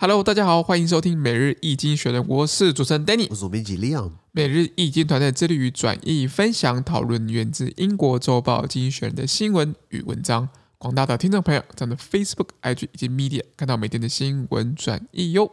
Hello，大家好，欢迎收听每日易经学人，我是主持人 Danny，我是编辑 Leon。每日易经团队致力于转译、分享、讨论源自英国周报《经济学人》的新闻与文章。广大的听众朋友，在我 Facebook、IG 以及 Media 看到每天的新闻转译哟。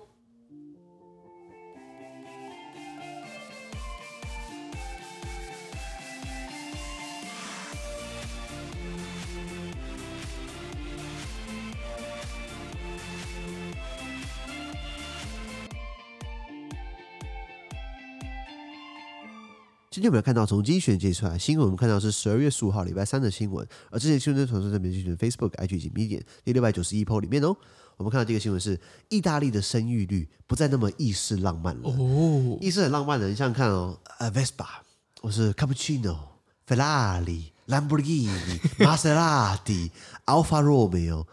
今天我们要看到从经济学人截出来新闻，我们看到是十二月十五号礼拜三的新闻，而这些新闻呢，传送在每日新闻 Facebook、IG 以及 Medium 第六百九十一 po 里面哦。我们看到这个新闻是意大利的生育率不再那么意式浪漫了哦，意式很浪漫的，你想想看哦，呃，Vespa，我是 Cappuccino、Ferrari、Lamborghini、玛莎拉蒂、Alfa Romeo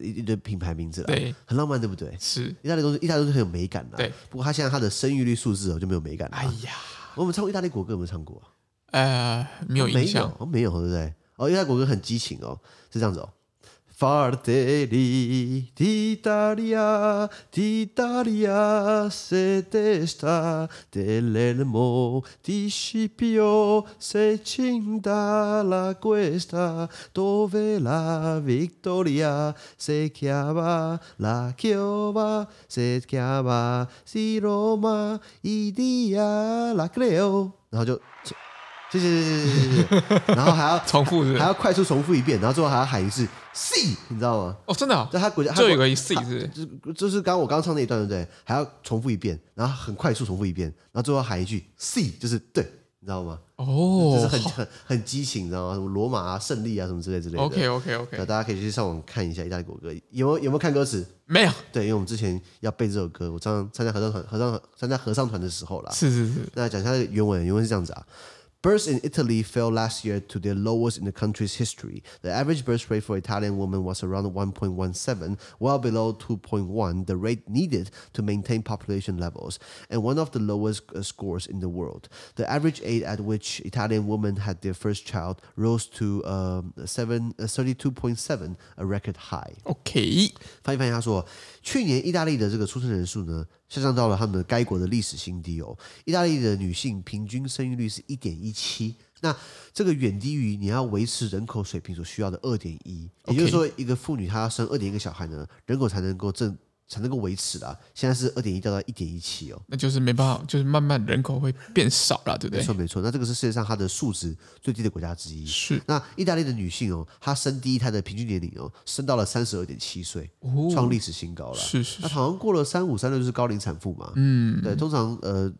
一堆品牌名字了，对，很浪漫，对不对？是，意大利东西，意大利东西很有美感的，对。不过它现在它的生育率数字哦就没有美感了，哎呀。我们唱过意大利国歌，有没有唱过？呃，没有印象，哦，没有，对不对？哦，意大利国歌很激情哦，是这样子哦。Fratelli d'Italia, d'Italia se desta dell'elmo di Scipio se cinta la questa dove la vittoria se chiama la chioma se chiama si Roma idia la creo，然后就。 谢谢谢谢谢谢谢，然后还要 重复是是，还要快速重复一遍，然后最后还要喊一次 “C”，你知道吗？哦，真的、哦，就他国家就有个 “C” 是，就就是刚刚我刚刚唱那一段，对不对？还要重复一遍，然后很快速重复一遍，然后最后喊一句 “C”，就是对，你知道吗？哦，就是很很很激情，你知道吗？什么罗马啊、胜利啊什么之类之类的。OK OK OK，那大家可以去上网看一下意大利国歌，有没有有没有看歌词？没有。对，因为我们之前要背这首歌，我常常参加合唱团、合唱参加合唱团的时候啦。是是是。那讲一下原文，原文是这样子啊。Births in Italy fell last year to their lowest in the country's history. The average birth rate for Italian women was around 1.17, well below 2.1, the rate needed to maintain population levels, and one of the lowest scores in the world. The average age at which Italian women had their first child rose to um, seven, uh, 32.7, a record high. OK，翻译翻译，他说，去年意大利的这个出生人数呢， 下降到了他们的该国的历史新低哦。意大利的女性平均生育率是一点一七，那这个远低于你要维持人口水平所需要的二点一。也就是说，一个妇女她要生二点一个小孩呢，人口才能够正。才能够维持啦，现在是二点一掉到一点一七哦，那就是没办法，就是慢慢人口会变少了，对不对？没错没错，那这个是世界上它的数值最低的国家之一。是，那意大利的女性哦，她生第一胎的平均年龄哦，升到了三十二点七岁，创历史新高了。是是，那好像过了三五三六就是高龄产妇嘛。嗯，对，通常呃，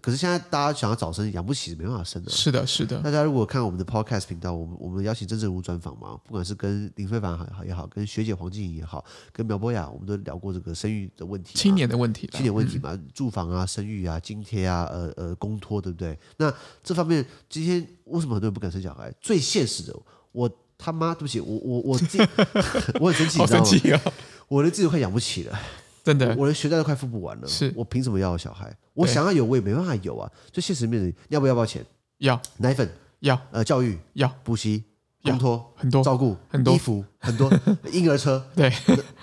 可是现在大家想要早生养不起，没办法生的。是的，是的。大家如果看我们的 Podcast 频道，我们我们邀请政治人物专访嘛，不管是跟林非凡好也好，跟学姐黄静怡也好，跟苗博雅，我们都聊过这个生育的问题，青年的问题，青年问题嘛，嗯、住房啊、生育啊、津贴啊、呃呃公托，对不对？那这方面今天为什么很多人不敢生小孩？最现实的，我他妈对不起，我我我自己 我很生气，你知道吗？哦、我连自己都快养不起了，真的，我连学贷都快付不完了，是我凭什么要小孩？我想要有，我也没办法有啊。最现实面的，要不要不要钱？要奶粉，要呃教育，要补习。公托很多，照顾很多，衣服很多，婴儿车对，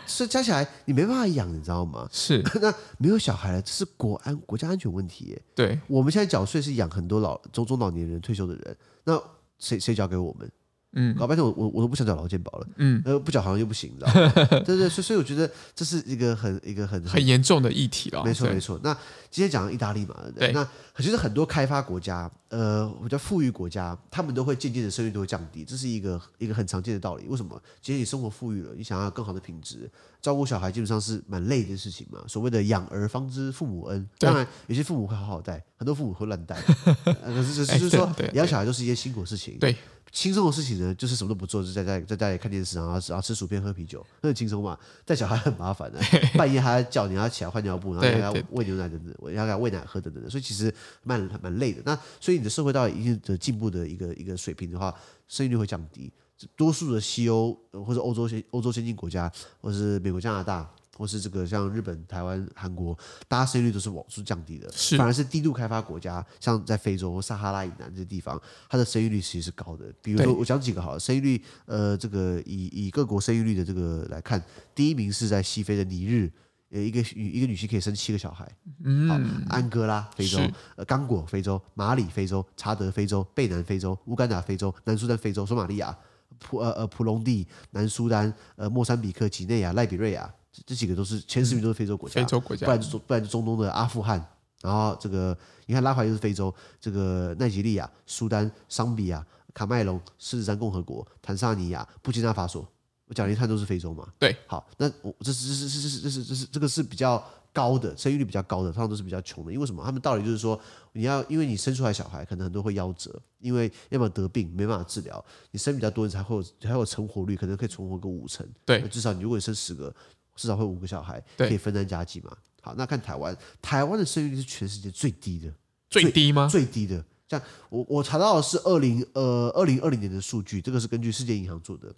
所以加起来你没办法养，你知道吗？是 那没有小孩了，这是国安国家安全问题耶。对，我们现在缴税是养很多老中中老年人退休的人，那谁谁缴给我们？嗯，搞半天我我我都不想找劳健保了，嗯，呃不缴好像又不行，你知道吗？对对，所以所以我觉得这是一个很一个很很严重的议题了。没错没错。那今天讲意大利嘛，对，那其实很多开发国家，呃，我觉得富裕国家，他们都会渐渐的生育都会降低，这是一个一个很常见的道理。为什么？其实你生活富裕了，你想要更好的品质，照顾小孩基本上是蛮累的事情嘛。所谓的养儿方知父母恩，当然有些父母会好好带，很多父母会乱带，可是就是说养小孩都是一件辛苦的事情。对。轻松的事情呢，就是什么都不做，就在家在家里看电视，然后然后吃薯片喝啤酒，那很轻松嘛。带小孩很麻烦 的，半夜还要叫你要起来换尿布，然后还要喂牛奶等等，我要给他喂奶喝等等的，所以其实蛮蛮累的。那所以你的社会到一定的进步的一个一个水平的话，生育率会降低。多数的西欧或者欧洲先欧洲先进国家，或者是美国加拿大。或是这个像日本、台湾、韩国，大家生育率都是往出降低的，是反而是低度开发国家，像在非洲或撒哈拉以南这些地方，它的生育率其实是高的。比如说，我讲几个好了，生育率，呃，这个以以各国生育率的这个来看，第一名是在西非的尼日，呃，一个女一个女性可以生七个小孩。嗯，好，安哥拉非洲是，呃，刚果非洲，马里非洲，查德非洲，贝南非洲，乌干达非洲，南苏丹非洲，索马利亚，普呃呃普隆地，南苏丹，呃莫桑比克，几内亚，赖比瑞亚，这这几个都是前十名都是非洲国家，非洲国家，不然就不然就中东的阿富汗，然后这个你看拉怀又是非洲，这个奈及利亚、苏丹、桑比亚、卡麦隆、狮子山共和国、坦桑尼亚、布基纳法索。我讲了一串都是非洲嘛？对，好，那我这是这是这是这是这是这个是比较高的生育率比较高的，通常都是比较穷的。因为什么？他们道理就是说，你要因为你生出来小孩，可能很多会夭折，因为要么得病没办法治疗，你生比较多，你才会有才会有成活率，可能可以存活个五成。对，至少你如果你生十个，至少会五个小孩，对可以分担家计嘛。好，那看台湾，台湾的生育率是全世界最低的，最低吗？最低的。像我我查到的是二零呃二零二零年的数据，这个是根据世界银行做的。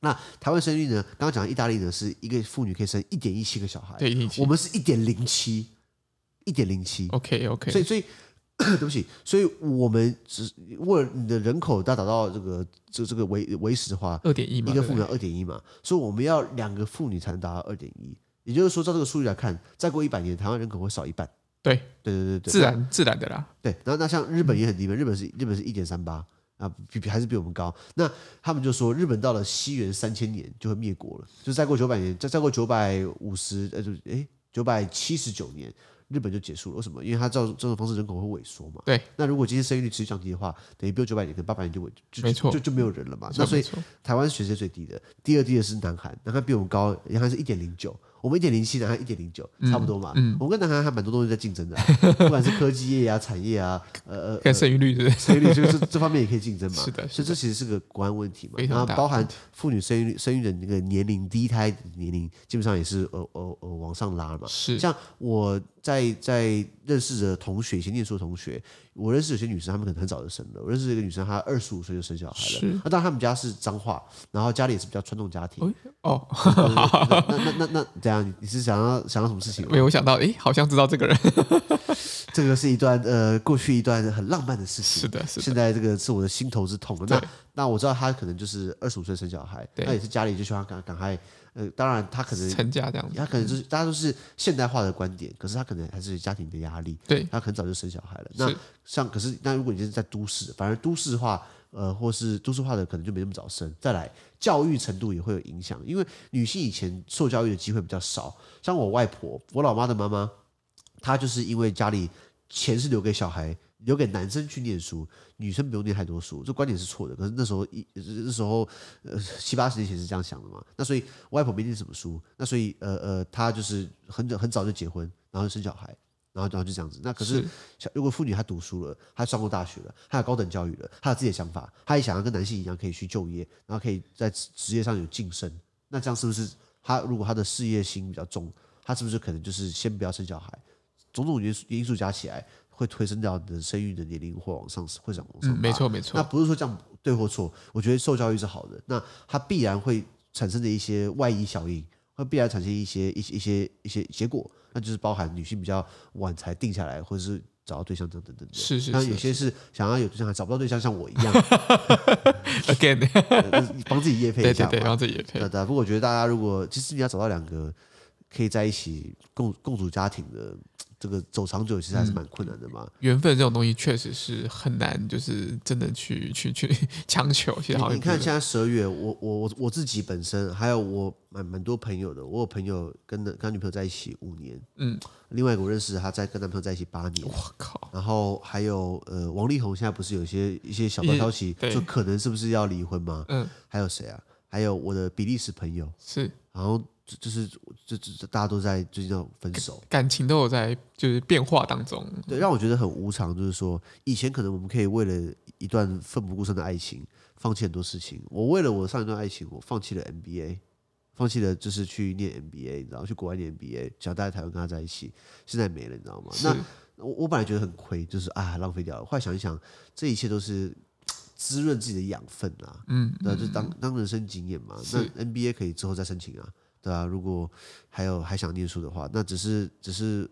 那台湾生育呢？刚刚讲的意大利呢，是一个妇女可以生一点一七个小孩，对，我们是一点零七，一点零七。OK OK，所以所以 对不起，所以我们只为了你的人口要达到这个这这个维维持的话，二点一嘛，一个妇女二点一嘛，所以我们要两个妇女才能达到二点一。也就是说，照这个数据来看，再过一百年，台湾人口会少一半。对对对对对，自然自然的啦。对，然后那像日本也很低嘛，日本是日本是一点三八。啊，比比还是比我们高。那他们就说，日本到了西元三千年就会灭国了，就再过九百年，再再过九百五十，呃，就哎九百七十九年，日本就结束了。为什么？因为它照这种方式人口会萎缩嘛。对。那如果今天生育率持续降低的话，等于不用九百年，可能八百年就萎，就没错，就就没有人了嘛。那所以台湾是全世界最低的，第二低的是南韩，南韩比我们高，南韩是一点零九。我们一点零七，南韩一点零九，差不多嘛。嗯，我们跟南韩还蛮多东西在竞争的，啊，不管是科技业啊、产业啊，呃呃，生育率？生育率就是这方面也可以竞争嘛。是的，所以这其实是个国安问题嘛。然后包含妇女生育生育的那个年龄，第一胎年龄基本上也是呃呃呃往上拉嘛。是，像我在在认识的同学，以前念书的同学。我认识有些女生，她们可能很早就生了。我认识一个女生，她二十五岁就生小孩了。那当然，他们家是脏话，然后家里也是比较传统家庭。哦，那那那那怎样？你是想要想到什么事情？没有想到，诶，好像知道这个人。这个是一段呃，过去一段很浪漫的事情。是的，是的。现在这个是我的心头之痛。那那我知道她可能就是二十五岁生小孩，那也是家里就希望赶赶快。呃，当然，他可能成家这样子，他可能就是大家都是现代化的观点，可是他可能还是家庭的压力，对，他很早就生小孩了。那像，可是那如果你是在都市，反而都市化，呃，或是都市化的可能就没那么早生。再来，教育程度也会有影响，因为女性以前受教育的机会比较少。像我外婆，我老妈的妈妈，她就是因为家里钱是留给小孩。留给男生去念书，女生不用念太多书，这观点是错的。可是那时候一那时候呃七八十年前是这样想的嘛。那所以我外婆没念什么书，那所以呃呃她就是很早很早就结婚，然后生小孩，然后然后就这样子。那可是小如果妇女她读书了，她上过大学了，她有高等教育了，她有自己的想法，她也想要跟男性一样可以去就业，然后可以在职业上有晋升。那这样是不是她如果她的事业心比较重，她是不是可能就是先不要生小孩？种种因素因素加起来。会推升到你的生育的年龄或往上，会往上。没错没错。那不是说这样对或错，我觉得受教育是好的。那它必然会产生的一些外溢效应，会必然产生一些一些一些一些结果，那就是包含女性比较晚才定下来，或者是找到对象等等等等。是是。那有些是想要有对象还找不到对象，像我一样。Again，帮自己夜配一下嘛。对对对，帮自己夜配。对对。不过我觉得大家如果其实你要找到两个可以在一起共共组家庭的。这个走长久其实还是蛮困难的嘛。缘分这种东西确实是很难，就是真的去 去去强求。其实好像你看现在十二月，我我我我自己本身还有我蛮蛮多朋友的，我有朋友跟跟他女朋友在一起五年，嗯，另外一个我认识他在跟男朋友在一起八年，我靠。然后还有呃王力宏现在不是有一些一些小道消息，就可能是不是要离婚吗？嗯，还有谁啊？还有我的比利时朋友是，然后。就是，就就大家都在最近要分手，感情都有在就是变化当中。对，让我觉得很无常。就是说，以前可能我们可以为了一段奋不顾身的爱情，放弃很多事情。我为了我上一段爱情，我放弃了 MBA，放弃了就是去念 MBA，你知道去国外念 MBA，想待在台湾跟他在一起。现在没了，你知道吗？那我我本来觉得很亏，就是啊，浪费掉了。后来想一想，这一切都是滋润自己的养分啊。嗯，那就当当人生经验嘛。那 NBA 可以之后再申请啊。对啊，如果还有还想念书的话，那只是只是，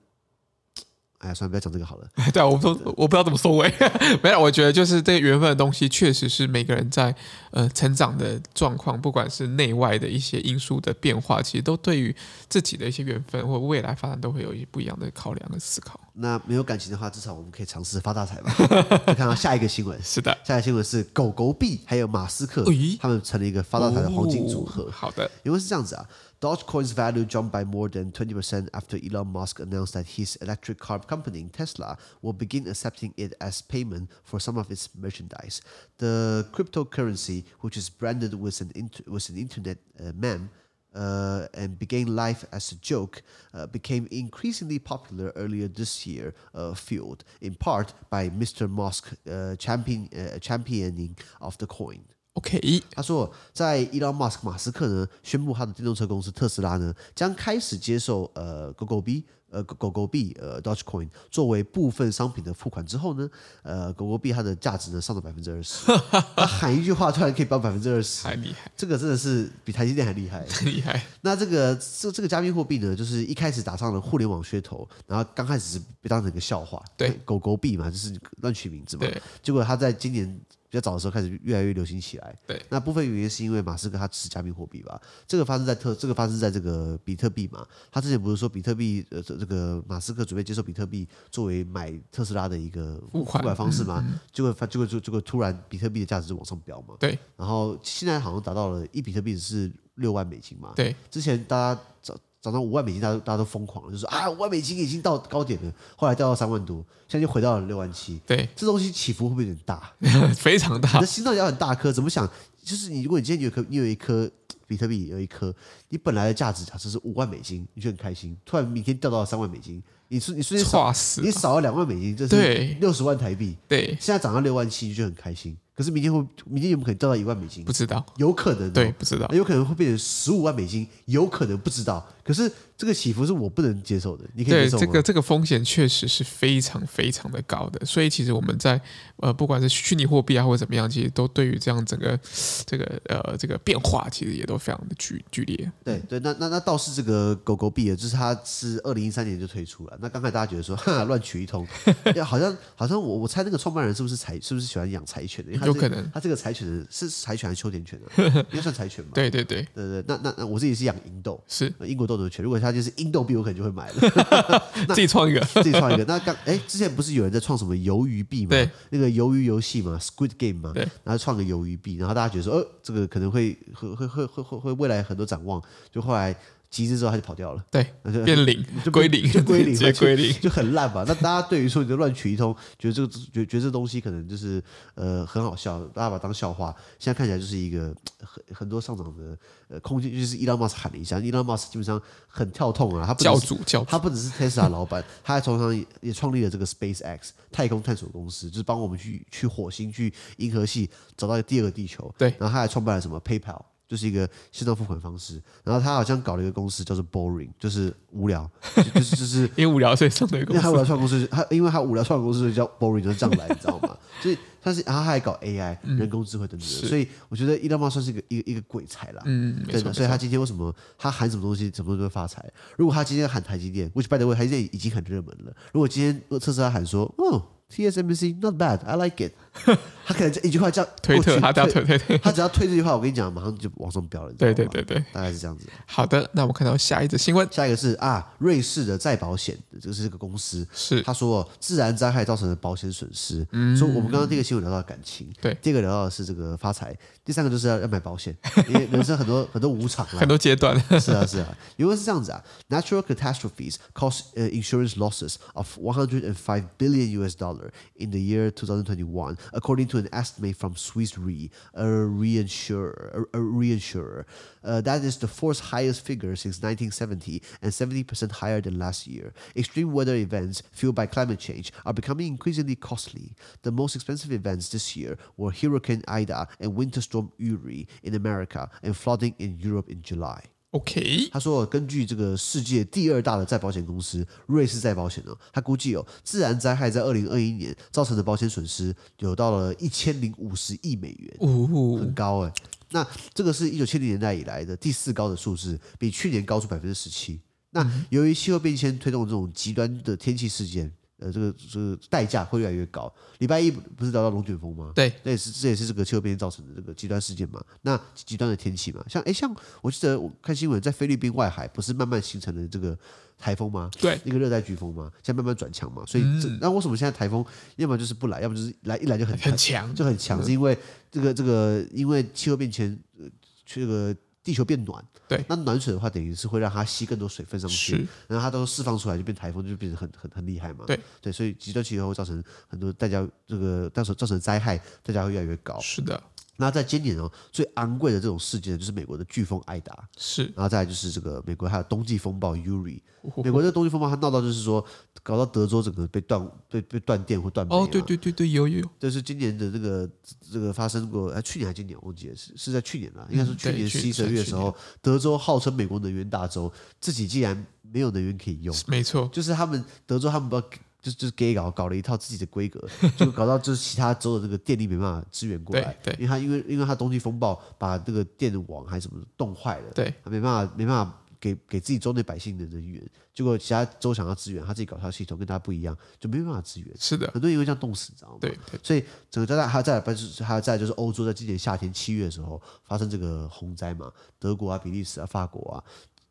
哎呀，算了，不要讲这个好了。对啊，我说我不知道怎么收尾。没有，我觉得就是这个缘分的东西，确实是每个人在呃成长的状况，不管是内外的一些因素的变化，其实都对于自己的一些缘分或未来发展都会有一些不一样的考量和思考。那没有感情的话，至少我们可以尝试发大财吧。看到下一个新闻，是的，下一个新闻是狗狗币还有马斯克，他们成了一个发大财的黄金组合。哦、好的，因为是这样子啊。Dogecoin's value jumped by more than 20% after Elon Musk announced that his electric car company, Tesla, will begin accepting it as payment for some of its merchandise. The cryptocurrency, which is branded with an, inter- with an internet uh, meme uh, and began life as a joke, uh, became increasingly popular earlier this year, uh, fueled in part by Mr. Musk uh, champion, uh, championing of the coin. OK，他说，在 Elon Musk 马斯克呢宣布他的电动车公司特斯拉呢将开始接受呃狗狗币呃狗狗币呃 Dogecoin 作为部分商品的付款之后呢，呃狗狗币它的价值呢上涨百分之二十。他喊一句话，突然可以涨百分之二十，太厉害！这个真的是比台积电还厉害，厉害。那这个这这个加密货币呢，就是一开始打上了互联网噱头，然后刚开始是被当成一个笑话，对狗狗币嘛，就是乱取名字嘛，结果他在今年。比较早的时候开始越来越流行起来。对，那部分原因是因为马斯克他持加密货币吧？这个发生在特，这个发生在这个比特币嘛？他之前不是说比特币呃这这个马斯克准备接受比特币作为买特斯拉的一个付款方式嘛？结果发结果就结果突然比特币的价值就往上飙嘛？对，然后现在好像达到了一比特币是六万美金嘛？对，之前大家找。涨到五万美金，大家大家都疯狂了，就说啊，五万美金已经到高点了。后来掉到三万多，现在就回到了六万七。对，这东西起伏会不会有点大？非常大。你的心脏要很大颗，怎么想？就是你，如果你今天有颗，你有一颗比特币，有一颗，你本来的价值假设是五万美金，你就很开心。突然明天掉到了三万美金，你说你瞬间少，你少了两万美金，这是六十万台币。对，现在涨到六万七，你就很开心。可是明天会，明天有没有可能掉到一万美金？不知道，有可能。对，不知道，有可能会变成十五万美金，有可能不知道。可是这个起伏是我不能接受的，你可以接受吗？对，这个这个风险确实是非常非常的高的。所以其实我们在呃，不管是虚拟货币啊，或者怎么样，其实都对于这样整个这个呃这个变化，其实也都非常的剧剧烈。对对，那那那倒是这个狗狗币啊，就是它是二零一三年就推出了。那刚才大家觉得说，哈，乱取一通，好像好像我我猜那个创办人是不是柴是不是喜欢养柴犬的？有可能，他这个柴犬的是柴犬还是秋田犬啊？应该算柴犬吧？对对对对对，那那那我自己是养英斗，是英国斗牛犬。如果他就是印度币，我可能就会买了。自己创一个，自己创一个。那刚哎，之前不是有人在创什么鱿鱼币吗？对，那个鱿鱼游戏嘛，Squid Game 嘛，对，然后创个鱿鱼币，然后大家觉得说，呃，这个可能会会会会会会未来很多展望，就后来。集资之后他就跑掉了，对，就变零，就归零，就归零，直接归零，就 很烂嘛。那大家对于说你就乱取一通，觉得这个觉觉得这东西可能就是呃很好笑，大家把它当笑话。现在看起来就是一个很很多上涨的呃空间，就是伊朗马斯喊了一下，伊朗马斯基本上很跳痛啊，他不教主教主，他不只是 Tesla 老板，他还同常也创立了这个 SpaceX 太空探索公司，就是帮我们去去火星、去银河系找到第二个地球。对，然后他还创办了什么 PayPal。就是一个线上付款方式，然后他好像搞了一个公司叫做 Boring，就是无聊，就是就是 因为无聊所以创的一个公司。因为他无聊创公司，他因为他无聊创公司所以叫 Boring，就是这样来，你知道吗？所以他是，然后他还搞 AI、嗯、人工智慧等等，所以我觉得伊隆马算是一个一个一个鬼才啦。嗯，对的。所以他今天为什么他喊什么东西，什么东西都会发财？如果他今天喊台积电，which by the way，台积电已经很热门了。如果今天特斯拉喊说，哦。TSMC not bad, I like it。他可能这一句话叫推特，他只要推推推，他只要推这句话，我跟你讲，马上就往上飙了。对对对对，大概是这样子。好的，那我们看到下一则新闻，下一个是啊，瑞士的再保险，这个是这个公司，是他说自然灾害造成的保险损失。嗯，所以我们刚刚第一个新闻聊到感情，对，第二个聊到的是这个发财，第三个就是要要买保险，因为人生很多很多无常，很多阶段。是啊是啊，因为是这样子啊，natural catastrophes cause insurance losses of one hundred and five billion US dollar in the year. two thousand twenty one, according to an estimate from Swiss Re, a reinsurer, a, a reinsurer, uh, that is the fourth highest figure since 1970 and 70% higher than last year. Extreme weather events fueled by climate change are becoming increasingly costly. The most expensive events this year were Hurricane Ida and Winter Storm Uri in America and flooding in Europe in July. OK，他说，根据这个世界第二大的再保险公司瑞士再保险呢，他估计哦，自然灾害在二零二一年造成的保险损失有到了一千零五十亿美元，哦，很高哎。那这个是一九七零年代以来的第四高的数字，比去年高出百分之十七。那由于气候变迁推动这种极端的天气事件。呃这个这个代价会越来越高。礼拜一不是聊到龙卷风吗？对，那也是这也是这个气候变迁造成的这个极端事件嘛。那极端的天气嘛，像哎像我记得我看新闻，在菲律宾外海不是慢慢形成了这个台风吗？对，一个热带飓风嘛，现在慢慢转强嘛。所以这、嗯、那为什么现在台风要么就是不来，要么就是来一来就很很强，就很强，是因为这个这个因为气候变迁，呃，这个。地球变暖，对，那暖水的话，等于是会让它吸更多水分上去，然后它都释放出来，就变台风，就变得很很很厉害嘛。对对，所以极端气候会造成很多大家这个到时候造成灾害，大家会越来越高。是的。那在今年哦，最昂贵的这种事件就是美国的飓风艾达，是，然后再来就是这个美国还有冬季风暴 Uri，美国这个冬季风暴它闹到就是说，搞到德州整个被断被被断电或断煤、啊。哦，对对对对，有有有，这是今年的这个这个发生过，哎，去年还是今年我忘记了，是是在去年了，应该是去年十一十二月的时候，德州号称美国能源大州，自己竟然没有能源可以用，没错，就是他们德州他们不知道。就就是给搞搞了一套自己的规格，就搞到就是其他州的这个电力没办法支援过来，对，因为他因为因为他冬季风暴把这个电网还是什么冻坏了，对，他没办法没办法给给自己州内百姓的能源，结果其他州想要支援，他自己搞套系统跟他不一样，就没办法支援，是的，很多人因为这样冻死，你知道吗？对，对，所以整个加拿大还有再来不是还有再就是欧洲在今年夏天七月的时候发生这个洪灾嘛，德国啊、比利时啊、法国啊。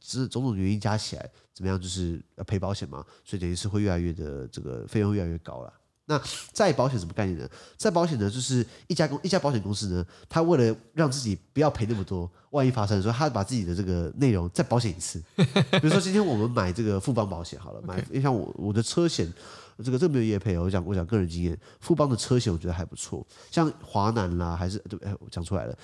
是种种原因加起来怎么样？就是要赔保险嘛，所以等于是会越来越的这个费用越来越高了。那再保险什么概念呢？再保险呢，就是一家公一家保险公司呢，他为了让自己不要赔那么多，万一发生的时候，他把自己的这个内容再保险一次。比如说今天我们买这个富邦保险好了，买像我我的车险。这个这个没有业配哦，我讲我讲个人经验，富邦的车险我觉得还不错，像华南啦，还是对，哎，我讲出来了，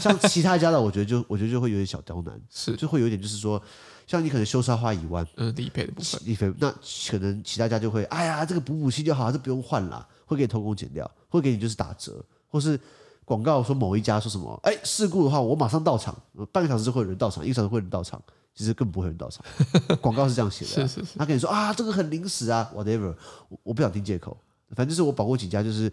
像其他家的，我觉得就我觉得就会有点小刁难，是就会有点就是说，像你可能修车花一万，嗯，理赔的部分，理赔那可能其他家就会，哎呀，这个补补漆就好，这不用换啦，会给你偷工减料，会给你就是打折，或是广告说某一家说什么，哎，事故的话我马上到场，半个小时就会有人到场，一个小时 会有人到场。其实更不会有人到场，广告是这样写的、啊。是是是，他跟你说啊，这个很临时啊，whatever，我我不想听借口。反正就是我保过几家，就是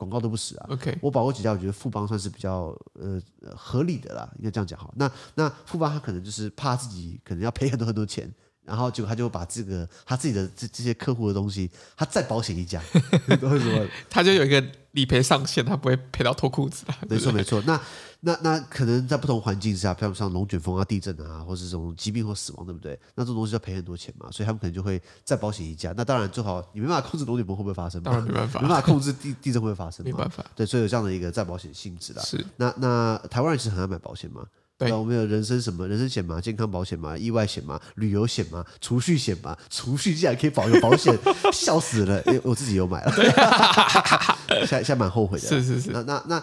广告都不使啊。OK，我保过几家，我觉得富邦算是比较呃合理的啦，应该这样讲好。那那富邦他可能就是怕自己可能要赔很多很多钱。然后结果他就把这个他自己的这这些客户的东西，他再保险一家，为什么？他就有一个理赔上限，他不会赔到脱裤子。没错没错。那那那可能在不同环境下，比如像龙卷风啊、地震啊，或是这种疾病或死亡，对不对？那这种东西要赔很多钱嘛，所以他们可能就会再保险一家。那当然最好你没办法控制龙卷风会不会发生，当然没办法，没办法控制地地震会不会发生，没办法。对，所以有这样的一个再保险性质的。是。那那台湾人其实很爱买保险嘛。对，我们有人身什么人身险嘛，健康保险嘛，意外险嘛，旅游险嘛，储蓄险嘛，储蓄竟然可以保个保险，笑死了！因为我自己有买了，现在现在蛮后悔的。是是是。那那那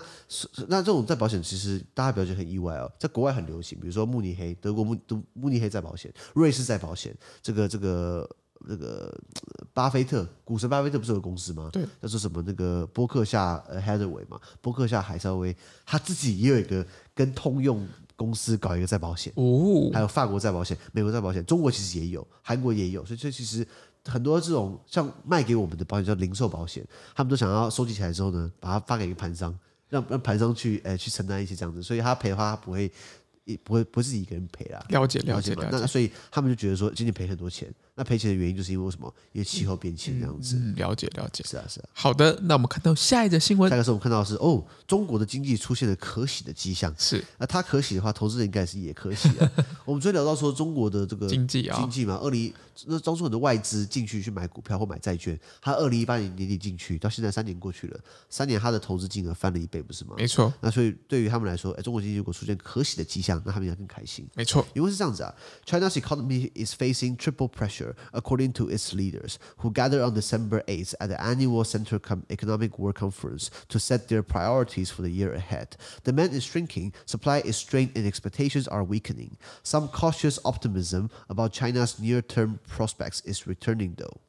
那这种在保险，其实大家不要觉得很意外哦，在国外很流行，比如说慕尼黑，德国慕慕尼黑在保险，瑞士在保险，这个这个这个巴菲特股神巴菲特不是有个公司吗？对，叫做什么那个波克夏呃 Hathaway 嘛，波克夏海瑟威，他自己也有一个跟通用。公司搞一个再保险，哦，还有法国再保险、美国再保险，中国其实也有，韩国也有，所以这其实很多这种像卖给我们的保险叫零售保险，他们都想要收集起来之后呢，把它发给一个盘商，让让盘商去诶、欸、去承担一些这样子，所以他赔的话他不会也不会不是自己一个人赔啦，了解了解，了解嘛，那所以他们就觉得说今天赔很多钱。那赔钱的原因就是因为什么？因为气候变迁这样子。嗯，了解了解。是啊是啊。好的，那我们看到下一则新闻。下一个是我们看到的是哦，中国的经济出现了可喜的迹象。是。那它可喜的话，投资人应该是也可喜啊。我们昨天聊到说中国的这个经济啊，经济嘛，二零那当初很多外资进去去买股票或买债券，他二零一八年年底进去，到现在三年过去了，三年他的投资金额翻了一倍，不是吗？没错。那所以对于他们来说，哎，中国经济如果出现可喜的迹象，那他们应该更开心。没错。因为是这样子啊，China's economy is facing triple pressure according to its leaders, who gather on December 8th at the annual Central Economic Work Conference to set their priorities for the year ahead. Demand is shrinking, supply is strained, and expectations are weakening. Some cautious optimism about China's near-term prospects is returning, though.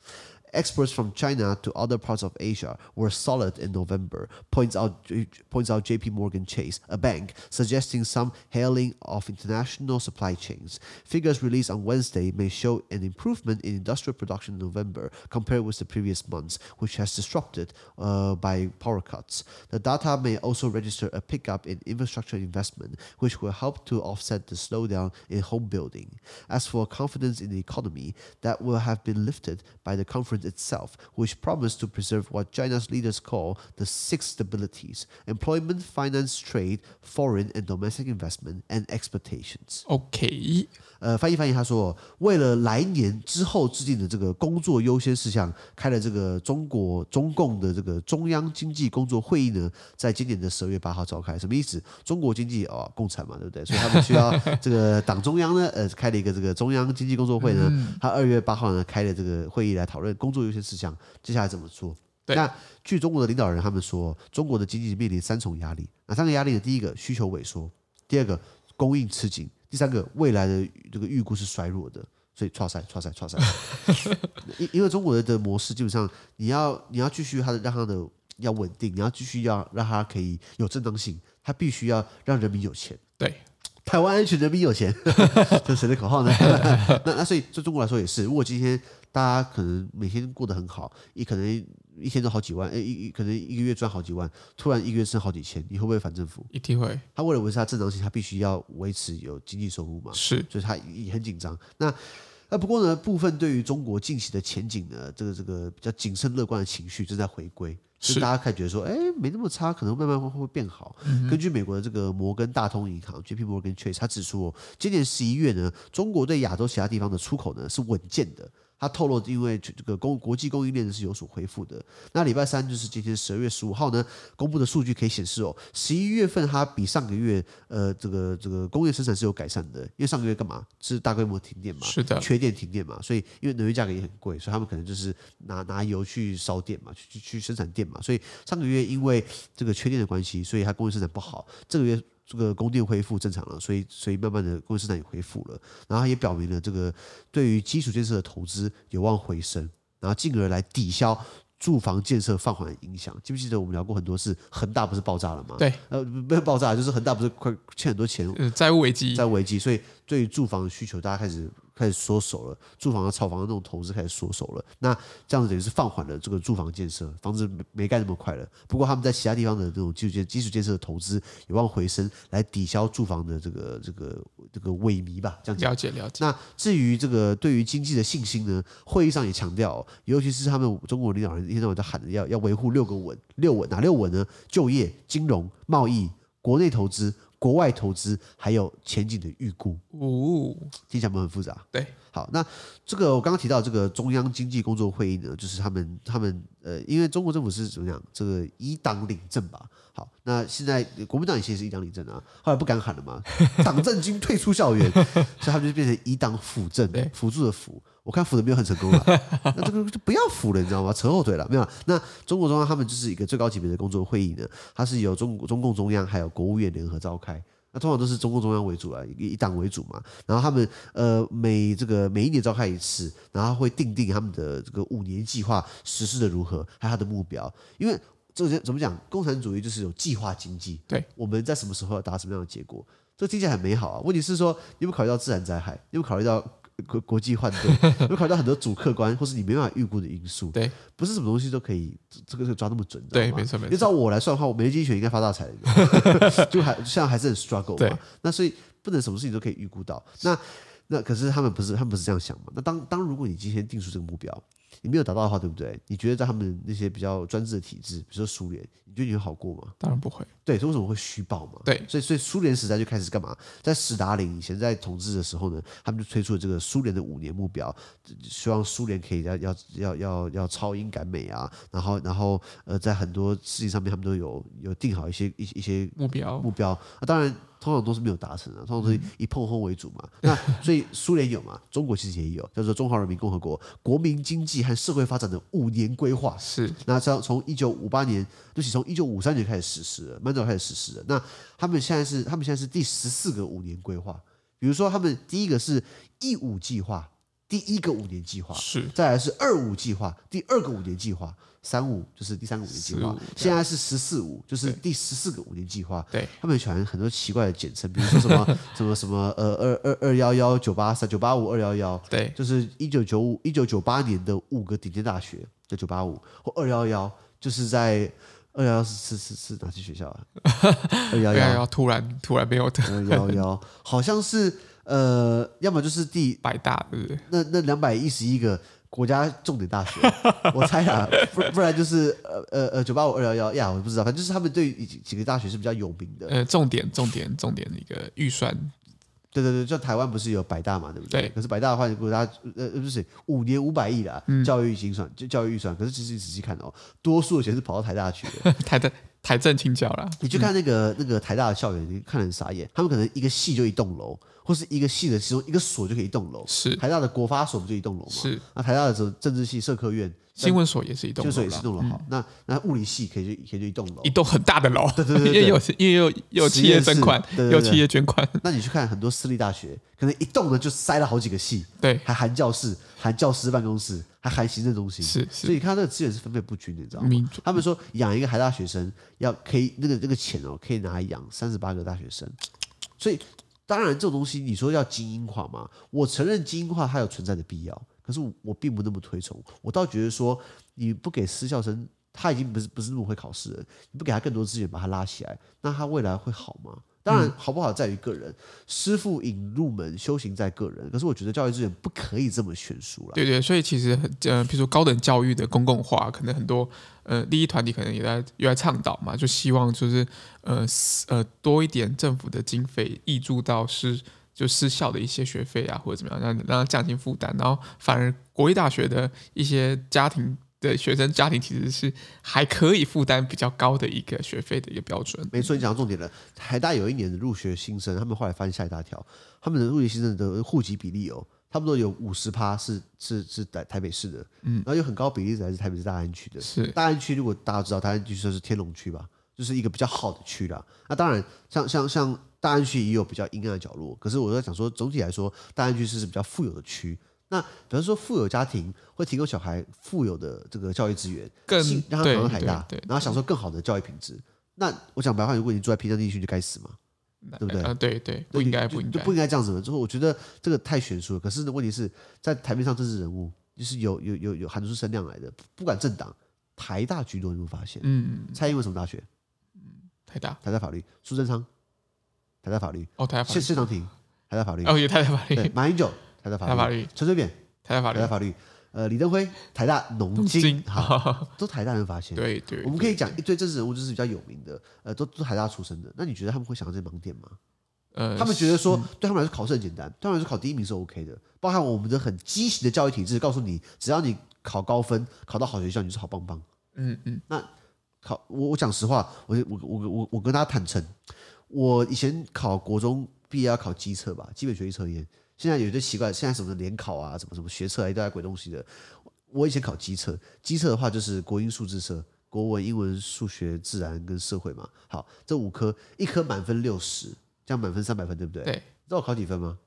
Exports from China to other parts of Asia were solid in November, points out, points out JP Morgan Chase, a bank, suggesting some hailing of international supply chains. Figures released on Wednesday may show an improvement in industrial production in November compared with the previous months, which has disrupted uh, by power cuts. The data may also register a pickup in infrastructure investment, which will help to offset the slowdown in home building. As for confidence in the economy, that will have been lifted by the conference conference itself, which promised to preserve what China's leaders call the six stabilities: employment, finance, trade, foreign and domestic investment, and expectations. OK，呃，翻译翻译，他说，为了来年之后制定的这个工作优先事项，开了这个中国中共的这个中央经济工作会议呢，在今年的十二月八号召开。什么意思？中国经济哦，共产嘛，对不对？所以他们需要这个党中央呢，呃，开了一个这个中央经济工作会呢，他二月八号呢开了这个会议来讨论工作优先事项，接下来怎么做？那据中国的领导人他们说，中国的经济面临三重压力。哪三个压力呢？第一个，需求萎缩；第二个，供应吃紧；第三个，未来的这个预估是衰弱的。所以，唰塞，唰塞，唰塞。因因为中国的的模式基本上，你要你要继续它的让它的要稳定，你要继续要让它可以有正当性，它必须要让人民有钱。对，台湾安全，人民有钱，这是谁的口号呢？那那所以，对中国来说也是，如果今天大家可能每天过得很好，也可能。一天都好几万，哎，一一可能一个月赚好几万，突然一个月剩好几千，你会不会反政府？一定会。他为了维持他正常性，他必须要维持有经济收入嘛，是，所以他也很紧张。那那不过呢，部分对于中国近期的前景呢，这个这个比较谨慎乐观的情绪正在回归，是就大家开始觉得说，哎，没那么差，可能慢慢会会变好。嗯、根据美国的这个摩根大通银行 （J P Morgan Chase） 他指出，哦，今年十一月呢，中国对亚洲其他地方的出口呢是稳健的。他透露，因为这个供国际供应链是有所恢复的。那礼拜三就是今天十二月十五号呢，公布的数据可以显示哦，十一月份它比上个月呃这个这个工业生产是有改善的。因为上个月干嘛？是大规模停电嘛？是的，缺电停电嘛。所以因为能源价格也很贵，所以他们可能就是拿拿油去烧电嘛，去去去生产电嘛。所以上个月因为这个缺电的关系，所以它工业生产不好。这个月。这个供电恢复正常了，所以所以慢慢的工业生产也恢复了，然后也表明了这个对于基础建设的投资有望回升，然后进而来抵消住房建设放缓的影响。记不记得我们聊过很多次，恒大不是爆炸了吗？对，呃，没有爆炸，就是恒大不是快欠很多钱，嗯，债务危机，债务危机，所以对于住房的需求，大家开始。开始缩手了，住房和炒房的那种投资开始缩手了。那这样子等于是放缓了这个住房建设，房子没没盖那么快了。不过他们在其他地方的这种基础建基础建设的投资有望回升，来抵消住房的这个这个这个萎靡吧。这样了解了解。那至于这个对于经济的信心呢？会议上也强调，尤其是他们中国领导人一天到晚在喊着要要维护六个稳，六稳哪六稳呢？就业、金融、贸易、国内投资。国外投资还有前景的预估，哦，听起来很复杂。对，好，那这个我刚刚提到这个中央经济工作会议呢，就是他们他们呃，因为中国政府是怎么讲，这个以党领政吧。好，那现在国民党以前也是以党领政啊，后来不敢喊了嘛，党政军退出校园，所以他们就变成以党辅政，对辅助的辅。我看辅的没有很成功了，那这个就不要辅了，你知道吗？扯后腿了，没有。那中国中央他们就是一个最高级别的工作会议呢，它是由中中共中央还有国务院联合召开，那通常都是中共中央为主啊，以党为主嘛。然后他们呃每这个每一年召开一次，然后会定定他们的这个五年计划实施的如何，还有他的目标。因为这个怎么讲，共产主义就是有计划经济，对，我们在什么时候要达什么样的结果，这个听起来很美好啊。问题是说，你有没有考虑到自然灾害？你有没有考虑到？国 国际换队，会考虑到很多主客观或是你没办法预估的因素。对，不是什么东西都可以这个这个抓那么准。对，没错没错。你照我来算的话，我每年经济学应该发大财了，就还现在还是很 struggle 嘛。对那所以不能什么事情都可以预估到。那那可是他们不是他们不是这样想嘛？那当当如果你今天定出这个目标。你没有达到的话，对不对？你觉得在他们那些比较专制的体制，比如说苏联，你觉得你会好过吗？当然不会。对，所以为什么会虚报嘛？对，所以所以苏联时代就开始干嘛？在史达林以前在统治的时候呢，他们就推出了这个苏联的五年目标，希望苏联可以要要要要要超英赶美啊，然后然后呃，在很多事情上面他们都有有定好一些一一些目标目标啊，当然。通常都是没有达成的，通常都是以碰轰为主嘛。嗯、那所以苏联有嘛，中国其实也有，叫做中华人民共和国国民经济和社会发展的五年规划。是，那从从一九五八年，就是从一九五三年开始实施了，蛮早开始实施了。那他们现在是，他们现在是第十四个五年规划。比如说，他们第一个是一五计划，第一个五年计划是，再来是二五计划，第二个五年计划。三五就是第三个五年计划，现在是十四五，就是第十四个五年计划。对，他们喜欢很多奇怪的简称，比如说什么 什么什么呃二二二幺幺九八三九八五二幺幺，对，就是一九九五一九九八年的五个顶尖大学叫九八五或二幺幺，就是在二幺幺是是是是哪些学校啊？二幺幺突然突然没有二幺幺，好像是呃，要么就是第百大对不对？那那两百一十一个。国家重点大学，我猜啊，不不然就是呃呃呃九八五二幺幺呀，我不知道，反正就是他们对几几个大学是比较有名的。呃，重点重点重点的一个预算。对对对，就台湾不是有百大嘛，对不对？对，可是百大的话，如果大家呃不是五年五百亿啦，嗯、教育预算就教育预算，可是其实你仔细看哦，多数的钱是跑到台大去的，台大台政清教啦。你去看那个、嗯、那个台大的校园，你看得很傻眼，他们可能一个系就一栋楼。或是一个系的其中一个所就可以一栋楼，是台大的国发所不就一栋楼吗？是那台大的政政治系社科院、新闻所也是一栋楼，所也是一栋楼。好，那那物理系可以就可以就一栋楼，一栋很大的楼。对对对，也有也有有企业捐款，有企业捐款。那你去看很多私立大学，可能一栋呢就塞了好几个系，对，还含教室、含教师办公室、还含行政中心，是。所以你看那个资源是分配不均的，你知道吗？他们说养一个台大学生要可以那个那个钱哦，可以拿来养三十八个大学生，所以。当然，这种东西你说要精英化吗？我承认精英化它有存在的必要，可是我并不那么推崇。我倒觉得说，你不给私校生，他已经不是不是那么会考试了，你不给他更多资源把他拉起来，那他未来会好吗？当然，好不好在于个人，师傅引入门，修行在个人。可是我觉得教育资源不可以这么悬殊了。对对，所以其实呃，比如说高等教育的公共化，可能很多呃利益团体可能也在也在倡导嘛，就希望就是呃呃多一点政府的经费挹注到私就私校的一些学费啊，或者怎么样，让让他降轻负担，然后反而国立大学的一些家庭。的学生家庭其实是还可以负担比较高的一个学费的一个标准。没错，你讲到重点了。台大有一年的入学新生，他们后来发现吓一大跳，他们的入学新生的户籍比例哦，差不多有五十趴是是是台台北市的，嗯，然后有很高比例是来自台北市大安区的。是大安区，如果大家知道，大安区就是天龙区吧，就是一个比较好的区啦。那当然，像像像大安区也有比较阴暗的角落，可是我在想说，总体来说，大安区是是比较富有的区。那比方说，富有家庭会提供小孩富有的这个教育资源，更让他考上台大，然后享受更好的教育品质。那我讲白话，如果你住在偏乡地区，就该死嘛，对不对？啊，对对，不应该，不应该，不应该这样子的。之后我觉得这个太悬殊了。可是问题是在台面上，政治人物就是有有有有喊出声量来的，不管政党，台大居多，你会发现，嗯，蔡英文什么大学？嗯，台大，台大法律，苏贞昌，台大法律，哦，台大法律，谢长廷，台大法律，哦，也台大法律，马英九。台大法律，陈水扁，台大法律，台大法律，呃，李登辉，台大农经，好，都台大人发现，对对，我们可以讲一堆政治人物，就是比较有名的，呃，都都台大出身的。那你觉得他们会想到这些盲点吗？呃，他们觉得说，对他们来说考试很简单，对他们来说考第一名是 OK 的。包含我们的很畸形的教育体制，告诉你，只要你考高分，考到好学校，你就是好棒棒。嗯嗯。那考我我讲实话，我我我我我跟大家坦诚，我以前考国中毕业要考基测吧，基本学习测验。现在有些奇怪，现在什么联考啊，什么什么学测啊，一大堆鬼东西的。我以前考基测，基测的话就是国英数自社，国文、英文、数学、自然跟社会嘛。好，这五科一科满分六十，这样满分三百分，对不对？对。知道我考几分吗？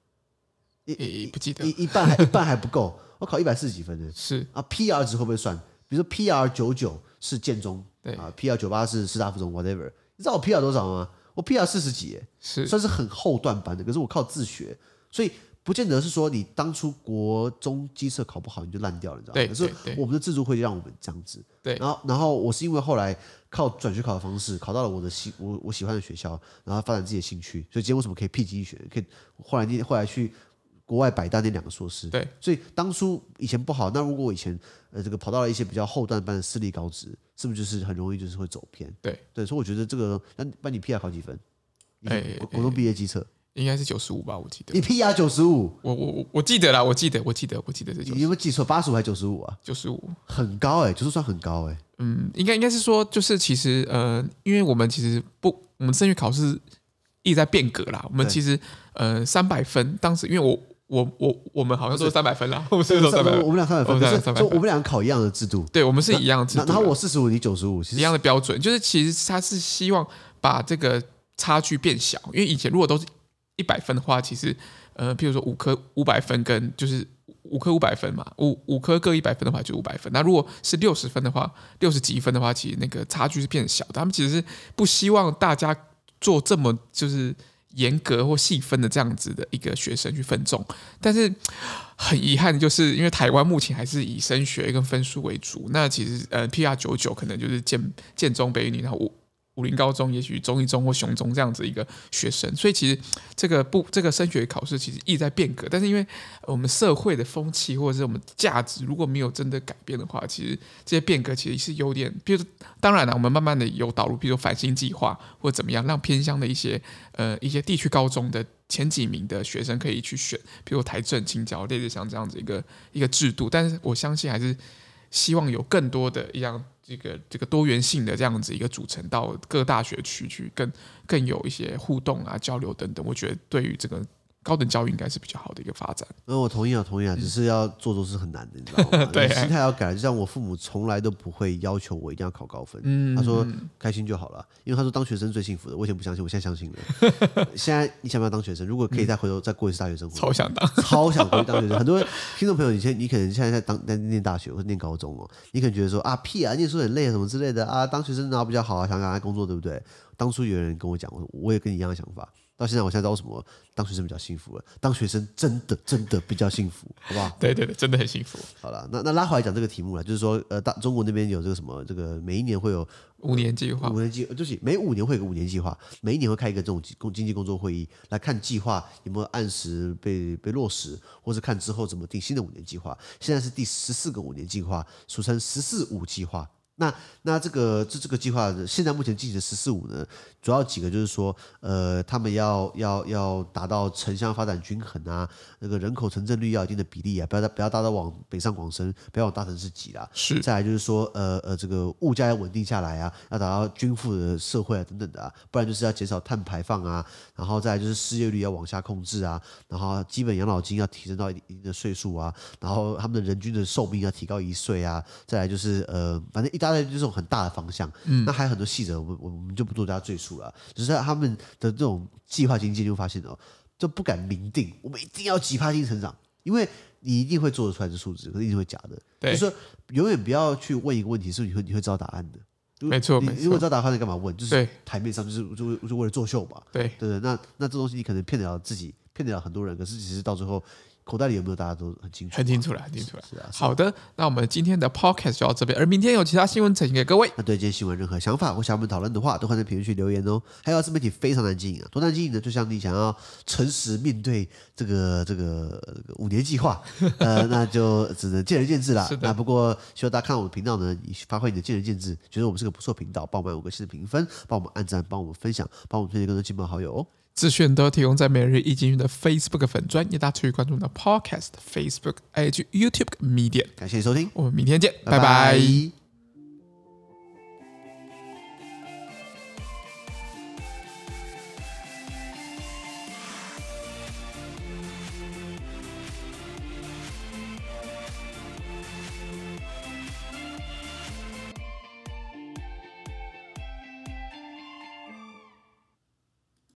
一一不记得，一一半还一半还不够，我考一百四十几分呢。是啊，PR 值会不会算？比如说 PR 九九是建中，对啊，PR 九八是师大附中，whatever。你知道我 PR 多少吗？我 PR 四十几，是算是很后段班的。可是我靠自学，所以。不见得是说你当初国中基测考不好你就烂掉了，你知道吗？可是我们的自助会让我们这样子。对，然后然后我是因为后来靠转学考的方式考到了我的喜我我喜欢的学校，然后发展自己的兴趣，所以今天为什么可以 P 经济学？可以后来你后来去国外百大那两个硕士。对，所以当初以前不好，那如果我以前呃这个跑到了一些比较后段班的私立高职，是不是就是很容易就是会走偏？对对，所以我觉得这个那那你 PR 考几分？哎，国中毕业基测。应该是九十五吧，我记得。你 PR 九十五，我我我我记得啦，我记得我记得我记得这九。你有没有记错？八十五还是九十五啊？九十五，很高哎、欸，就是算很高哎、欸。嗯，应该应该是说，就是其实呃，因为我们其实不，我们升学考试一直在变革啦。我们其实呃三百分，当时因为我我我我们好像都是三百分啦，我们是三百，我们俩三百分，可是我们俩考一样的制度，对，我们是一样的制度。然后我四十五，你九十五，其实一样的标准，就是其实他是希望把这个差距变小，因为以前如果都是。一百分的话，其实，呃，譬如说五科五百分跟就是五科五百分嘛，五五科各一百分的话就五百分。那如果是六十分的话，六十几分的话，其实那个差距是变小的。他们其实是不希望大家做这么就是严格或细分的这样子的一个学生去分众。但是 很遗憾，就是因为台湾目前还是以升学跟分数为主。那其实呃，PR 九九可能就是建建中北女，然后五。武林高中，也许中一中或雄中这样子一个学生，所以其实这个不这个升学考试其实一直在变革，但是因为我们社会的风气或者是我们价值如果没有真的改变的话，其实这些变革其实是有点，比如当然了，我们慢慢的有导入，比如说返新计划或者怎么样，让偏乡的一些呃一些地区高中的前几名的学生可以去选，比如台政、青交，类似像这样子一个一个制度，但是我相信还是希望有更多的一样。这个这个多元性的这样子一个组成，到各大学区去更更有一些互动啊、交流等等，我觉得对于这个。高等教育应该是比较好的一个发展。嗯，我同意啊，同意啊，只是要做都是很难的，你知道吗？对，心态要改。就像我父母从来都不会要求我一定要考高分，嗯，他说开心就好了，因为他说当学生最幸福的。我以前不相信，我现在相信了。现在你想不想当学生？如果可以再回头再过一次大学生活，超想当，超想回去当学生。很多听众朋友，以前你可能现在在当在念大学或念高中哦，你可能觉得说啊屁啊，念书很累啊什么之类的啊，当学生然后比较好啊，想赶快工作，对不对？当初有人跟我讲，我我也跟你一样的想法。到现在，我现在知道为什么当学生比较幸福了。当学生真的真的比较幸福，好不好？对对对，真的很幸福。好了，那那拉回来讲这个题目了，就是说，呃，大中国那边有这个什么，这个每一年会有五年计划，五年计，就是每五年会有个五年计划，每一年会开一个这种工经济工作会议，来看计划有没有按时被被落实，或是看之后怎么定新的五年计划。现在是第十四个五年计划，俗称“十四五”计划。那那这个这这个计划，现在目前进行的“十四五”呢，主要几个就是说，呃，他们要要要达到城乡发展均衡啊，那个人口城镇率要一定的比例啊，不要不要大到往北上广深，不要往大城市挤啦。是。再来就是说，呃呃，这个物价要稳定下来啊，要达到均富的社会啊等等的啊，不然就是要减少碳排放啊，然后再来就是失业率要往下控制啊，然后基本养老金要提升到一定的岁数啊，然后他们的人均的寿命要提高一岁啊，再来就是呃，反正一大。大概就是这种很大的方向，嗯，那还有很多细则，我们我们就不多加赘述了。只是他们的这种计划经济，就发现哦，就不敢明定，我们一定要几趴性成长，因为你一定会做得出来这数字，可是一定会假的。对，就是说永远不要去问一个问题，是你会你会知道答案的。没错，没错。如果知道答案，你干嘛问？就是台面上就是就就为了作秀嘛。对对对，那那这东西你可能骗得了自己，骗得了很多人，可是其实到最后。口袋里有没有？大家都很清楚，很清楚了，很清楚了。是啊，好的，那我们今天的 podcast 就到这边，而明天有其他新闻呈现给各位。那对这些新闻任何想法或想我们讨论的话，都欢迎在评论区留言哦。还有自媒体非常难经营啊，多难经营呢？就像你想要诚实面对这个这个五年计划，呃，那就只能见仁见智了。是的。那不过希望大家看我们频道呢，发挥你的见仁见智，觉得我们是个不错频道，帮我们五个星的评分，帮我们按赞，帮我们分享，帮我们推荐更多亲朋好友哦。资讯都提供在每日一经济的 Facebook 粉专，也大家持续关注我们的 Podcast、Facebook、IG、YouTube、Media。感谢收听，我们明天见，拜拜。拜拜。